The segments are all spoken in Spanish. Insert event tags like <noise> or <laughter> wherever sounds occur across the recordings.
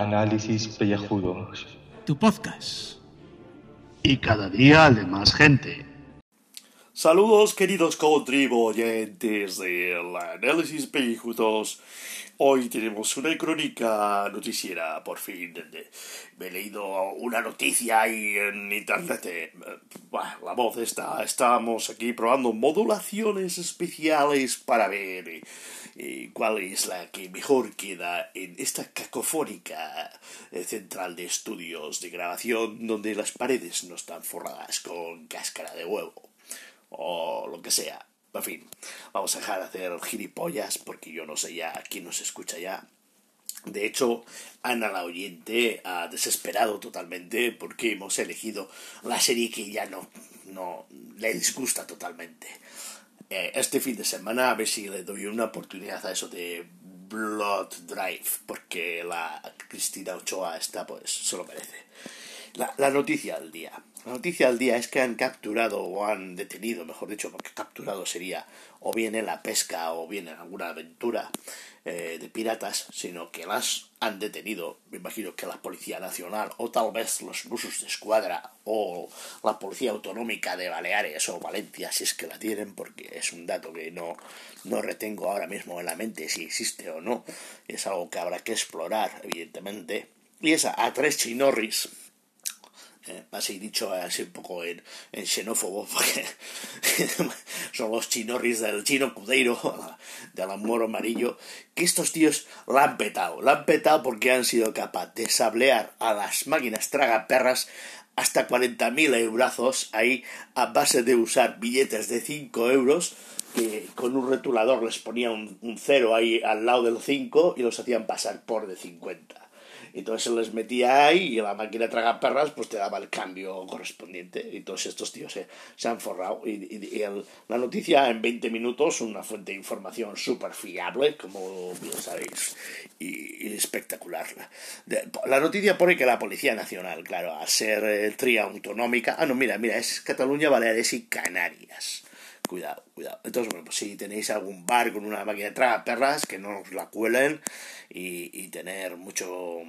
Análisis Pellejudos. Tu podcast. Y cada día de más gente. Saludos queridos contribuyentes del Análisis Pellejudos. Hoy tenemos una crónica noticiera, por fin. Me he leído una noticia ahí en internet. bah, la voz está. Estamos aquí probando modulaciones especiales para ver eh, cuál es la que mejor queda en esta cacofónica eh, central de estudios de grabación donde las paredes no están forradas con cáscara de huevo o lo que sea. En fin, vamos a dejar de hacer gilipollas porque yo no sé ya quién nos escucha ya. De hecho, Ana la oyente ha desesperado totalmente porque hemos elegido la serie que ya no, no le disgusta totalmente. Eh, este fin de semana a ver si le doy una oportunidad a eso de Blood Drive porque la Cristina Ochoa está pues se lo merece. La, la noticia del día. La noticia del día es que han capturado o han detenido, mejor dicho, porque capturado sería o bien en la pesca o bien en alguna aventura eh, de piratas, sino que las han detenido, me imagino que la Policía Nacional o tal vez los busos de escuadra o la Policía Autonómica de Baleares o Valencia, si es que la tienen, porque es un dato que no, no retengo ahora mismo en la mente si existe o no. Es algo que habrá que explorar, evidentemente. Y esa a tres chinorris eh, así dicho así un poco en, en xenófobo <laughs> porque son los chinorris del chino cudeiro <laughs> del amor amarillo que estos tíos la han petado la han petado porque han sido capaces de sablear a las máquinas tragaperras hasta 40.000 eurazos ahí a base de usar billetes de 5 euros que con un retulador les ponía un, un cero ahí al lado del 5 y los hacían pasar por de 50 y entonces se les metía ahí y la máquina traga perras pues te daba el cambio correspondiente. Y todos estos tíos se, se han forrado. Y, y- y el- la noticia en 20 minutos una fuente de información súper fiable como bien sabéis y, y espectacular. La noticia pone que la Policía Nacional claro al ser eh, tría autonómica ah no mira mira es Cataluña Baleares y Canarias Cuidado, cuidado. Entonces, bueno, pues si tenéis algún bar con una máquina de tragaperras, que no os la cuelen y, y tener mucho,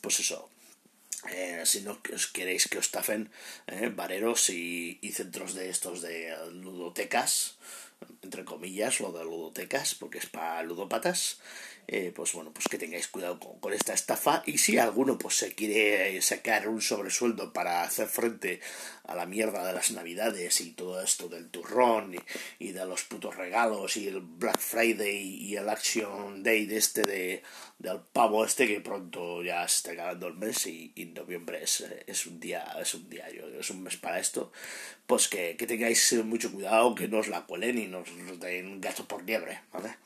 pues eso, eh, si no os queréis que os tafen eh, bareros y, y centros de estos de ludotecas, entre comillas, lo de ludotecas, porque es para ludópatas, eh, pues bueno, pues que tengáis cuidado con, esta estafa y si alguno pues se quiere sacar un sobresueldo para hacer frente a la mierda de las navidades y todo esto del turrón y, de los putos regalos y el Black Friday y el Action Day de este de, del pavo este que pronto ya se está acabando el mes y, noviembre es, es un día es un diario es un mes para esto pues que, que tengáis mucho cuidado que no os la cuelen y no os den gato por liebre ¿vale?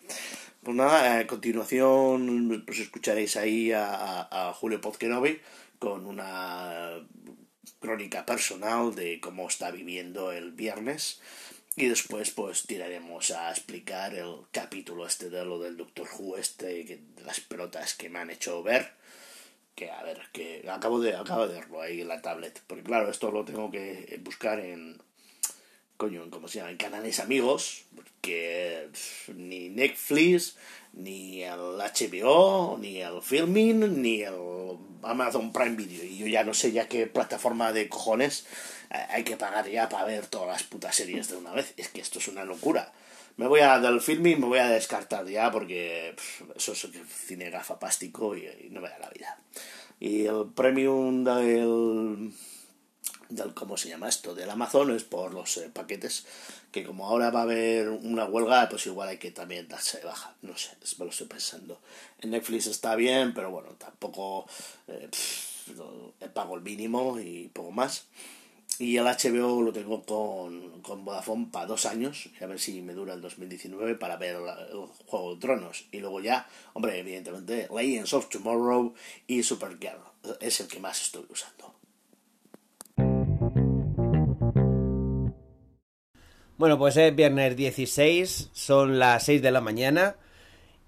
Pues nada, a continuación pues escucharéis ahí a, a, Julio Pozquenovi con una crónica personal de cómo está viviendo el viernes. Y después pues tiraremos a explicar el capítulo este de lo del Doctor Who este de las pelotas que me han hecho ver que a ver que acabo de acabo de verlo ahí en la tablet. Porque claro esto lo tengo que buscar en coño, ¿cómo se llama? En canales amigos, porque ni Netflix, ni el HBO, ni el Filming, ni el Amazon Prime Video. Y yo ya no sé ya qué plataforma de cojones eh, hay que pagar ya para ver todas las putas series de una vez. Es que esto es una locura. Me voy a del Filming, me voy a descartar ya porque eso es cine gafapástico y, y no me da la vida. Y el premium del del cómo se llama esto del Amazon es por los eh, paquetes que como ahora va a haber una huelga pues igual hay que también darse de baja. No sé me lo estoy pensando. En Netflix está bien pero bueno tampoco eh, pago el mínimo y poco más. Y el HBO lo tengo con, con Vodafone para dos años a ver si me dura el 2019 para ver el Juego de Tronos. Y luego ya hombre evidentemente Legends of Tomorrow y Supergirl es el que más estoy usando Bueno, pues es viernes 16, son las 6 de la mañana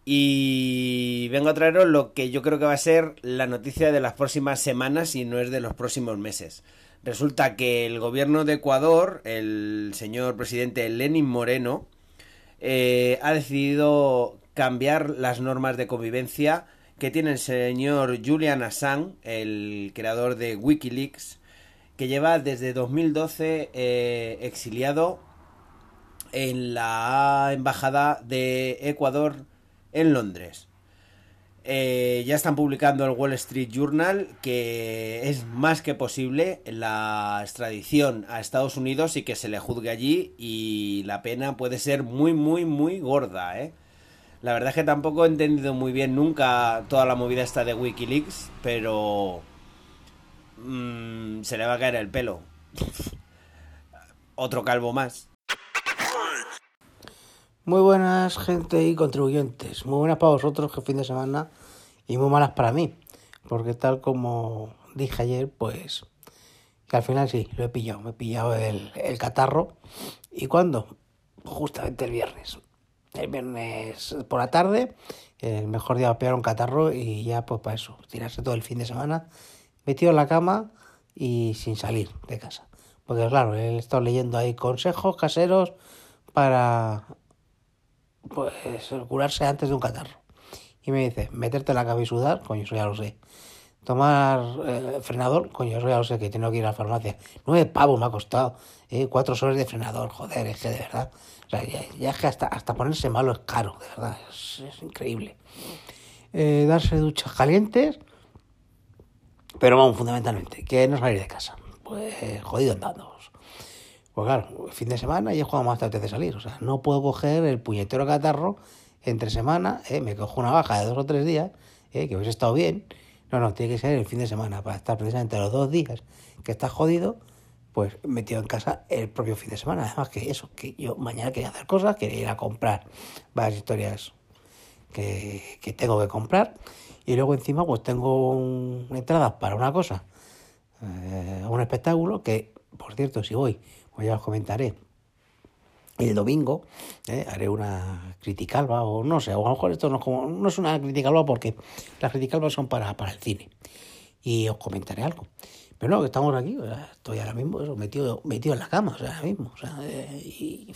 y vengo a traeros lo que yo creo que va a ser la noticia de las próximas semanas y no es de los próximos meses. Resulta que el gobierno de Ecuador, el señor presidente Lenin Moreno, eh, ha decidido cambiar las normas de convivencia que tiene el señor Julian Assange, el creador de Wikileaks, que lleva desde 2012 eh, exiliado en la embajada de Ecuador en Londres. Eh, ya están publicando el Wall Street Journal que es más que posible la extradición a Estados Unidos y que se le juzgue allí y la pena puede ser muy muy muy gorda, ¿eh? La verdad es que tampoco he entendido muy bien nunca toda la movida esta de Wikileaks, pero mmm, se le va a caer el pelo. <laughs> Otro calvo más. Muy buenas gente y contribuyentes. Muy buenas para vosotros que fin de semana y muy malas para mí. Porque tal como dije ayer, pues que al final sí, lo he pillado. Me he pillado el, el catarro. ¿Y cuándo? Justamente el viernes. El viernes por la tarde, el mejor día para pillar un catarro y ya pues para eso, tirarse todo el fin de semana metido en la cama y sin salir de casa. Porque claro, he estado leyendo ahí consejos caseros para pues curarse antes de un catarro. Y me dice, meterte la cama y sudar, coño, eso ya lo sé. Tomar eh, frenador, coño, eso ya lo sé, que tengo que ir a la farmacia. Nueve pavos me ha costado, eh, cuatro soles de frenador, joder, es que de verdad. O sea, ya, es que hasta, hasta ponerse malo es caro, de verdad, es, increíble. Eh, darse duchas calientes, pero vamos, fundamentalmente, que no salir de casa. Pues jodido andando. Pues claro, fin de semana y es cuando más tarde de salir. O sea, no puedo coger el puñetero catarro entre semana, ¿eh? me cojo una baja de dos o tres días, ¿eh? que hubiese estado bien. No, no, tiene que ser el fin de semana para estar precisamente los dos días que estás jodido, pues metido en casa el propio fin de semana. Además que eso, que yo mañana quería hacer cosas, quería ir a comprar varias historias que, que tengo que comprar. Y luego encima pues tengo entradas para una cosa, eh, un espectáculo que, por cierto, si voy pues ya os comentaré. El domingo eh, haré una criticalba, o no sé, o a lo mejor esto no es, como, no es una criticalba porque las criticalbas son para, para el cine. Y os comentaré algo. Pero no, que estamos aquí, estoy ahora mismo metido, metido en la cama, o sea, ahora mismo. Eh, y,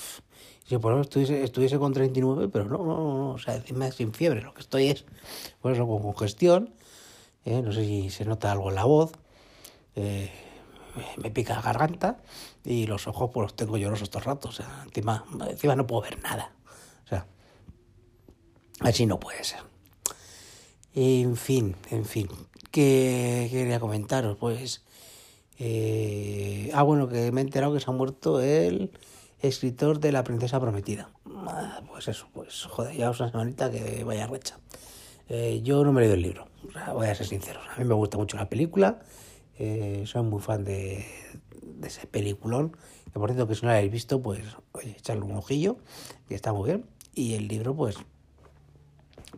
si por ejemplo estuviese, estuviese con 39, pero no, no, no, o sea, sin fiebre, lo que estoy es, por eso, con congestión, eh, no sé si se nota algo en la voz, eh, me pica la garganta y los ojos pues los tengo llorosos estos ratos. O sea, encima, encima no puedo ver nada. O sea, así no puede ser. En fin, en fin. ¿Qué quería comentaros? Pues... Eh, ah, bueno, que me he enterado que se ha muerto el escritor de La Princesa Prometida. Ah, pues eso, pues joder, ya una semanita que vaya recha. Eh, yo no me he leído el libro, voy a ser sincero. A mí me gusta mucho la película eh, soy muy fan de, ese peliculón. Que por cierto, que si no lo habéis visto, pues oye, echarle un ojillo, que está muy bien. Y el libro, pues,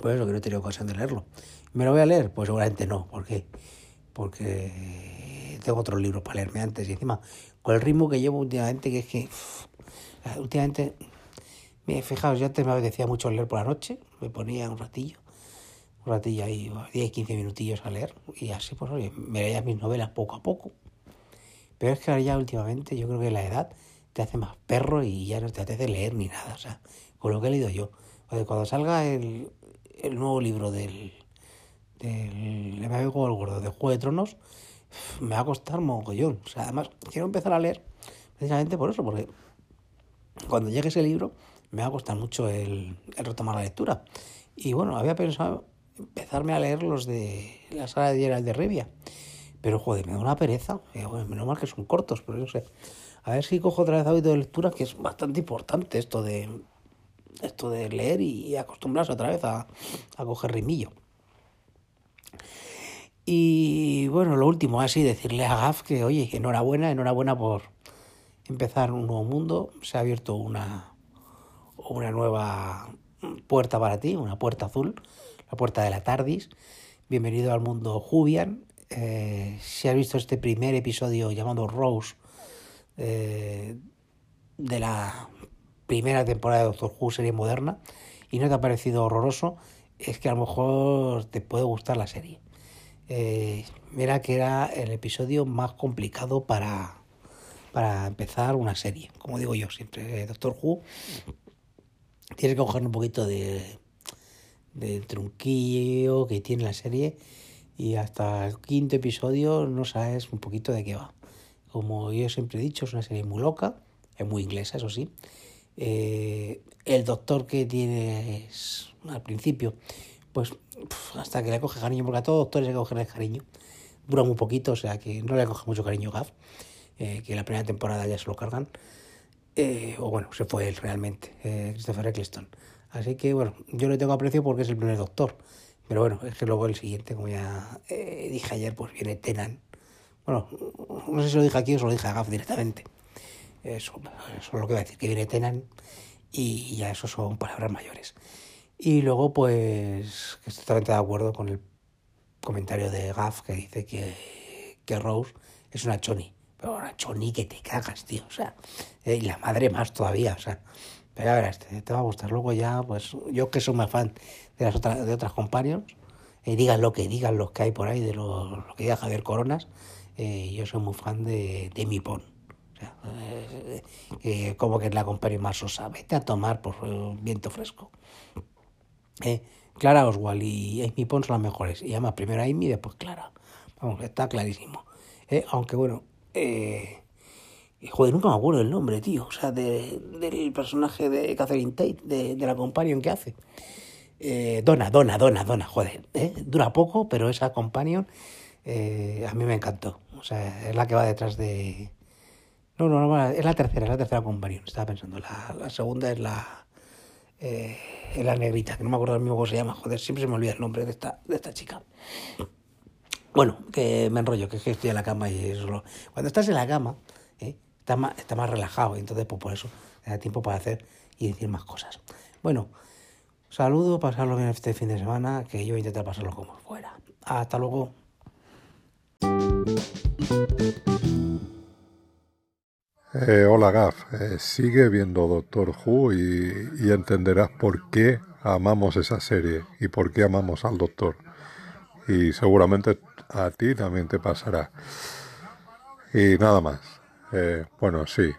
pues eso, que no he tenido ocasión de leerlo. ¿Me lo voy a leer? Pues seguramente no. ¿Por qué? Porque tengo otro libro para leerme antes. Y encima, con el ritmo que llevo últimamente, que es que últimamente, fijaos, yo antes me decía mucho leer por la noche, me ponía un ratillo un ratillo ahí, 10, 15 minutillos a leer y así pues oye, me leía mis novelas poco a poco. Pero es que ahora ya últimamente yo creo que la edad te hace más perro y ya no te hace leer ni nada, o sea, con lo que he leído yo. cuando salga el, el nuevo libro del, del me el gordo de Juego de Tronos, me va a costar mogollón. O sea, además quiero empezar a leer precisamente por eso, porque cuando llegue ese libro me va a costar mucho el, el retomar la lectura. Y bueno, había pensado empezarme a leer los de la sala de Gerald de Revia. Pero joder, me da una pereza. Eh, menos mal que son cortos, pero no sé. A ver si cojo otra vez hábito de lectura, que es bastante importante esto de esto de leer y acostumbrarse otra vez a, a coger rimillo. Y bueno, lo último, así decirle a Gaf que, oye, enhorabuena, enhorabuena por empezar un nuevo mundo. Se ha abierto una, una nueva puerta para ti, una puerta azul la puerta de la Tardis. Bienvenido al mundo Jubian. Eh, si has visto este primer episodio llamado Rose eh, de la primera temporada de Doctor Who, serie moderna, y no te ha parecido horroroso, es que a lo mejor te puede gustar la serie. Eh, mira que era el episodio más complicado para, para empezar una serie. Como digo yo siempre, Doctor Who tiene que coger un poquito de del trunquillo que tiene la serie y hasta el quinto episodio no sabes un poquito de qué va. Como yo siempre he dicho, es una serie muy loca, es muy inglesa, eso sí. Eh, el doctor que tienes al principio, pues hasta que le coge cariño, porque a todos doctores hay que cogerle cariño. Dura muy poquito, o sea que no le coge mucho cariño Gaff, eh, que la primera temporada ya se lo cargan. Eh, o bueno, se fue él realmente, Christopher Eccleston. Así que bueno, yo le tengo aprecio porque es el primer doctor. Pero bueno, es que luego el siguiente, como ya dije ayer, pues viene Tenan. Bueno, no sé si lo dije aquí o se lo dije a Gaff directamente. Eso, eso es lo que voy a decir, que viene Tenan y ya eso son palabras mayores. Y luego, pues, estoy totalmente de acuerdo con el comentario de Gaff que dice que, que Rose es una choni. Pero una choni que te cagas, tío. O sea, eh, y la madre más todavía, o sea. Pero ya verás, te, va a gustar. Luego ya, pues, yo que soy más fan de las otras, de otras companions, eh, digan lo que digan los que hay por ahí, de lo, lo que diga Javier Coronas, eh, yo soy muy fan de, de mi pon. Eh, como que la compañía más osa, vete a tomar por viento fresco. Eh, Clara Oswald y Amy Pond son las mejores. Y además, primero Amy y después Clara. Vamos, está clarísimo. Eh, aunque bueno, eh, joder, nunca me acuerdo el nombre, tío. O sea, de, del personaje de Catherine Tate, de, la companion que hace. Eh, Donna, Donna, Donna, Donna, joder. ¿eh? Dura poco, pero esa companion eh, a mí me encantó. O sea, es la que va detrás de, no, no, no, es la tercera, es la tercera companion, estaba pensando. La, segunda es la, eh, es la negrita, que no me acuerdo del mismo cómo se llama, joder, siempre se me olvida el nombre de esta, de esta chica. Bueno, que me enrollo, que, es que estoy en la cama y eso lo... Cuando estás en la cama, estás más, está más relajado, entonces pues por eso te da tiempo para hacer y decir más cosas. Bueno, saludo, pasarlo bien este fin de semana, que yo voy a intentar pasarlo como fuera. Hasta luego. Eh, hola Gaf, eh, sigue viendo Doctor Who y, y, entenderás por qué amamos esa serie y por qué amamos al Doctor. Y seguramente a ti también te pasará. Y nada más. Eh, bueno, sí,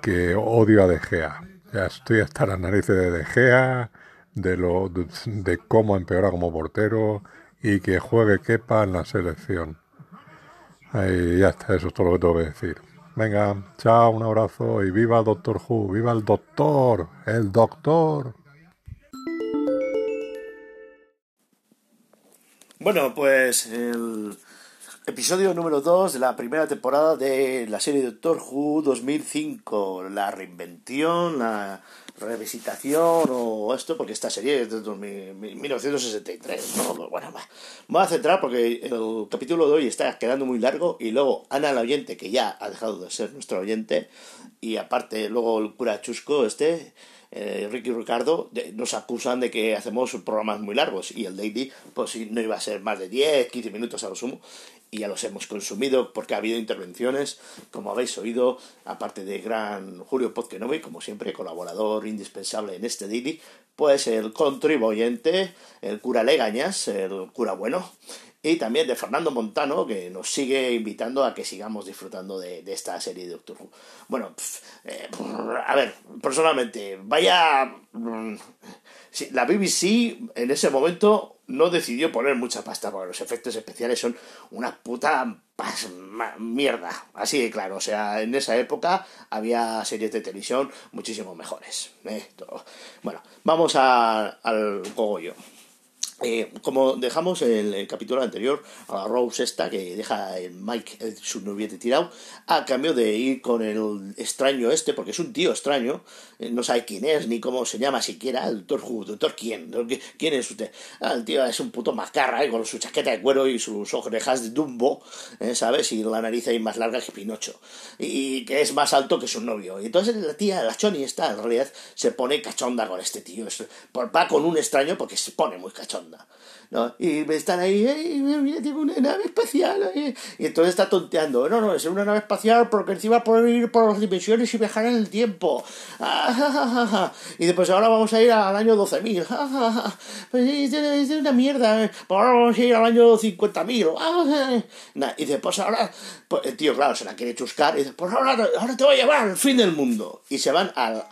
que odio a De Gea. Ya estoy hasta las narices de De Gea, de, lo, de, cómo empeora como portero y que juegue Kepa en la selección. Y ya está, eso es todo lo que tengo que decir. Venga, chao, un abrazo y viva Doctor Who, viva el doctor, el doctor. Bueno, pues el episodio número 2 de la primera temporada de la serie Doctor Who 2005, la reinvención, la revisitación o esto, porque esta serie es de 2000, 1963. ¿no? Bueno, me voy a centrar porque el capítulo de hoy está quedando muy largo y luego Ana, la oyente, que ya ha dejado de ser nuestro oyente, y aparte luego el cura chusco este, eh, Ricky Ricardo, de, nos acusan de que hacemos programas muy largos y el Daily pues no iba a ser más de 10, 15 minutos a lo sumo y ya los hemos consumido porque ha habido intervenciones, como habéis oído, aparte de gran Julio Pozkenovi, como siempre, colaborador indispensable en este Daily, pues el contribuyente, el cura Legañas, el cura bueno, y también de Fernando Montano, que nos sigue invitando a que sigamos disfrutando de, esta serie de Doctor Who. Bueno, pf, eh, a ver, personalmente, vaya... Sí, la BBC en ese momento no decidió poner mucha pasta porque los efectos especiales son una puta mierda. Así de claro, o sea, en esa época había series de televisión muchísimo mejores. ¿eh? Bueno, vamos a, al cogollo. Eh, como dejamos el, el, capítulo anterior a la Rose esta que deja el Mike el, su noviete tirado a cambio de ir con el extraño este porque es un tío extraño eh, no sabe quién es ni cómo se llama siquiera el doctor Who, doctor quién quién es usted. Ah, el tío es un puto mascarra eh, con su chaqueta de cuero y sus orejas de Dumbo eh, sabes y la nariz ahí más larga que Pinocho. Y que es más alto que su novio. Y entonces la tía la Choni esta en realidad se pone cachonda con este tío. Va con un extraño porque se pone muy cachonda ¿no? Y están ahí, hey, mira, tengo una nave espacial. Y entonces está tonteando. No, no, es una nave espacial porque encima poder ir por las dimensiones y viajar en el tiempo. <laughs> y después ahora vamos a ir al año 12.000. <laughs> pues es una mierda. ¿eh? Pues ahora vamos a ir al año 50.000. <laughs> y después ahora, pues, el tío, claro, se la quiere chuscar. Y dice, pues ahora, ahora te voy a llevar al fin del mundo. Y se van al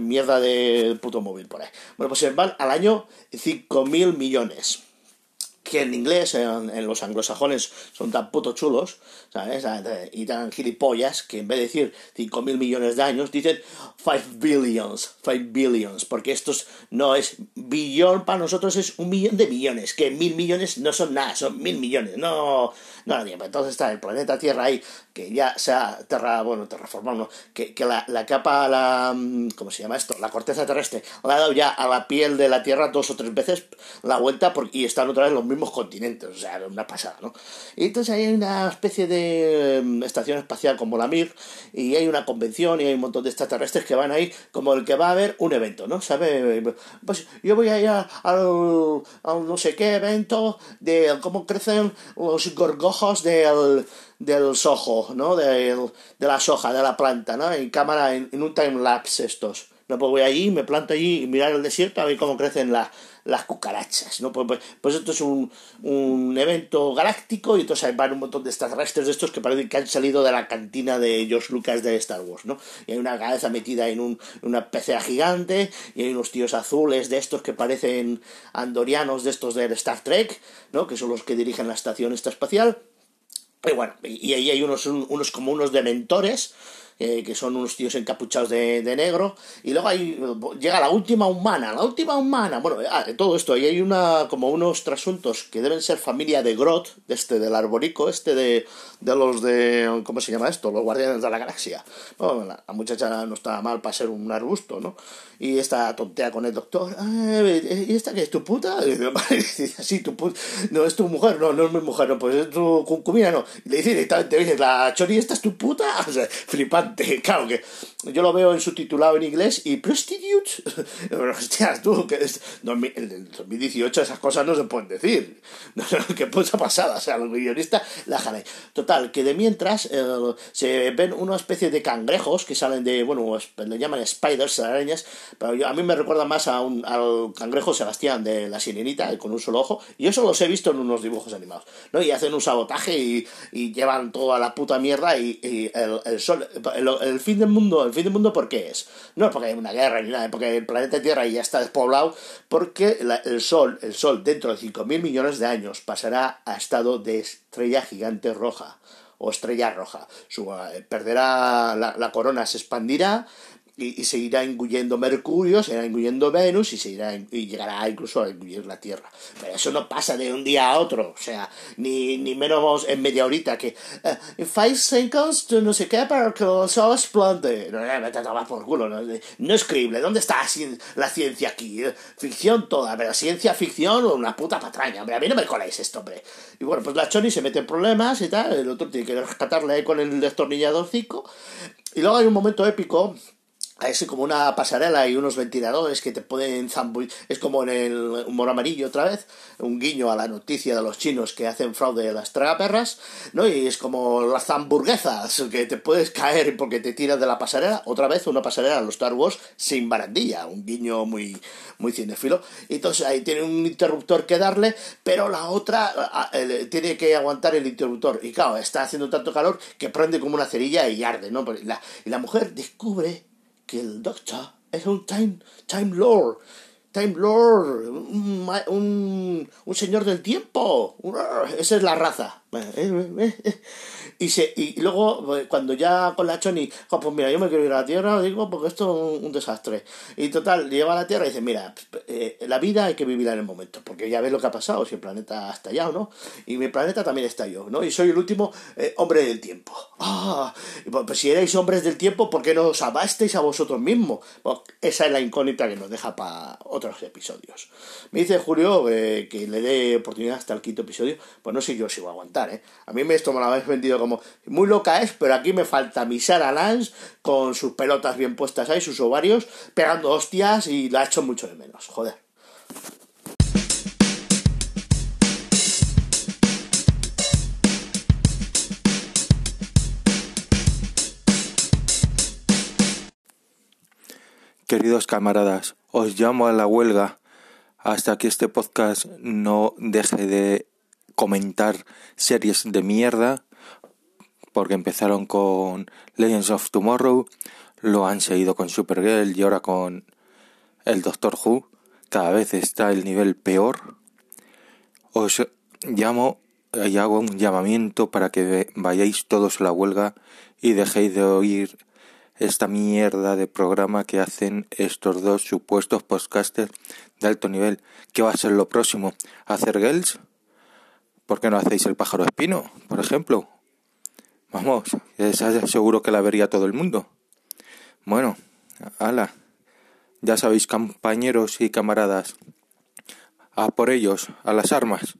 mierda de puto móvil por ahí. Bueno, pues se van al año 5.000 millones que en inglés, en, los anglosajones, son tan puto chulos, ¿sabes? Y tan gilipollas que en vez de decir 5.000 millones de años, dicen 5 billions, 5 billions, porque esto no es billón, para nosotros es un millón de millones, que mil millones no son nada, son mil millones, no, no, entonces está el planeta Tierra ahí, que ya se ha terra, bueno, terraformado, que, que la, la, capa, la, ¿cómo se llama esto? La corteza terrestre, le ha dado ya a la piel de la Tierra dos o tres veces la vuelta y están otra vez los mismos continentes, o sea, una pasada, ¿no? Y entonces hay una especie de em, estación espacial como la Mir, y hay una convención y hay un montón de extraterrestres que van ahí como el que va a haber un evento, ¿no? ¿Sabe? Pues yo voy a ir al, no sé qué evento de cómo crecen los gorgojos del del sojo, ¿no? De, de la soja, de la planta, ¿no? En cámara, en, un time lapse estos. No, pues voy allí, me planto allí y mirar el desierto a ver cómo crecen las las cucarachas, ¿no? Pues, pues, pues, esto es un, un, evento galáctico y entonces van un montón de extraterrestres de estos que parecen que han salido de la cantina de George Lucas de Star Wars, ¿no? Y hay una cabeza metida en un, una pecera gigante y hay unos tíos azules de estos que parecen andorianos de estos de Star Trek, ¿no? Que son los que dirigen la estación esta espacial. Y bueno, y ahí hay unos, unos como unos dementores eh, que son unos tíos encapuchados de, de, negro, y luego ahí llega la última humana, la última humana, bueno, ah, todo esto, y hay una, como unos trasuntos que deben ser familia de Grot, de este, del arborico, este de, de los de, ¿cómo se llama esto? Los guardianes de la galaxia. Bueno, la, muchacha no está mal para ser un arbusto, ¿no? Y esta tontea con el doctor, ¿y esta que es tu puta? <laughs> <laughs> sí, tu puta, no, es tu mujer, no, no es mi mujer, no, pues es tu concubina, no. Y le dice directamente, dice, la chori, ¿esta es tu puta? <laughs> O sea, flipando <laughs> Claro que yo lo veo en subtitulado en inglés y prostitute. <laughs> Hostias, tú, que es, en 2018 esas cosas no se pueden decir. <laughs> No, qué puta pasada. O sea, los guionistas la jale. Total, que de mientras eh, se ven una especie de cangrejos que salen de, bueno, le llaman spiders, arañas, pero a mí me recuerda más a un, al cangrejo Sebastián de la sirenita con un solo ojo. Y eso los he visto en unos dibujos animados. ¿no? Y hacen un sabotaje y, llevan toda la puta mierda y, el, el sol el, fin del mundo, el fin del mundo, ¿por qué es? No es porque hay una guerra ni nada, porque el planeta Tierra ya está despoblado, porque el Sol, el Sol dentro de 5.000 millones de años pasará a estado de estrella gigante roja o estrella roja. Su, eh, perderá la corona, se expandirá y, y, se irá engullendo Mercurio, se irá engullendo Venus y se irá y llegará incluso a engullir la Tierra. Pero eso no pasa de un día a otro, o sea, ni, ni menos en media horita que uh, in five seconds no sé qué para que el sol explote. No, me te por culo, no, no es creíble. ¿Dónde está la ciencia aquí? Ficción toda, pero ciencia ficción una puta patraña, hombre, a mí no me coláis esto, hombre. Y bueno, pues la Choni se mete en problemas y tal, el otro tiene que rescatarle con el destornilladorcico. Y luego hay un momento épico es como una pasarela y unos ventiladores que te pueden zambullir. Es como en el humor amarillo otra vez, un guiño a la noticia de los chinos que hacen fraude a las tragaperras, ¿no? Y es como las hamburguesas que te puedes caer porque te tiras de la pasarela. Otra vez una pasarela a los Star Wars sin barandilla, un guiño muy, muy cinéfilo. Y entonces ahí tiene un interruptor que darle, pero la otra tiene que aguantar el interruptor. Y claro, está haciendo tanto calor que prende como una cerilla y arde, ¿no? Y la mujer descubre que el Doctor es un Time, time Lord. Time Lord, un, un, un señor del tiempo. Esa es la raza. Y, se, y luego, pues, cuando ya con la Choni, pues mira, yo me quiero ir a la Tierra, digo, porque esto es un, desastre. Y total, lleva a la Tierra y dice, mira, eh, la vida hay que vivirla en el momento, porque ya ves lo que ha pasado, si el planeta ha estallado, ¿no? Y mi planeta también estalló, ¿no? Y soy el último eh, hombre del tiempo. ¡Ah! Pues, pues, si erais hombres del tiempo, ¿por qué no os amasteis a vosotros mismos? Pues, esa es la incógnita que nos deja para otros episodios. Me dice Julio eh, que le dé oportunidad hasta el quinto episodio, pues no sé yo si voy a aguantar, ¿eh? A mí esto me lo habéis vendido como muy loca es, pero aquí me falta mi Sarah Lance con sus pelotas bien puestas ahí, sus ovarios, pegando hostias y la hecho mucho de menos. Joder. Queridos camaradas, os llamo a la huelga hasta que este podcast no deje de comentar series de mierda, porque empezaron con Legends of Tomorrow, lo han seguido con Supergirl y ahora con el Doctor Who, cada vez está el nivel peor. Os llamo y hago un llamamiento para que vayáis todos a la huelga y dejéis de oír esta mierda de programa que hacen estos dos supuestos podcasters de alto nivel. ¿Qué va a ser lo próximo? ¿Hacer girls? ¿Por qué no hacéis el pájaro espino, por ejemplo? Vamos, seguro que la vería todo el mundo. Bueno, ala, ya sabéis, compañeros y camaradas, a por ellos, a las armas.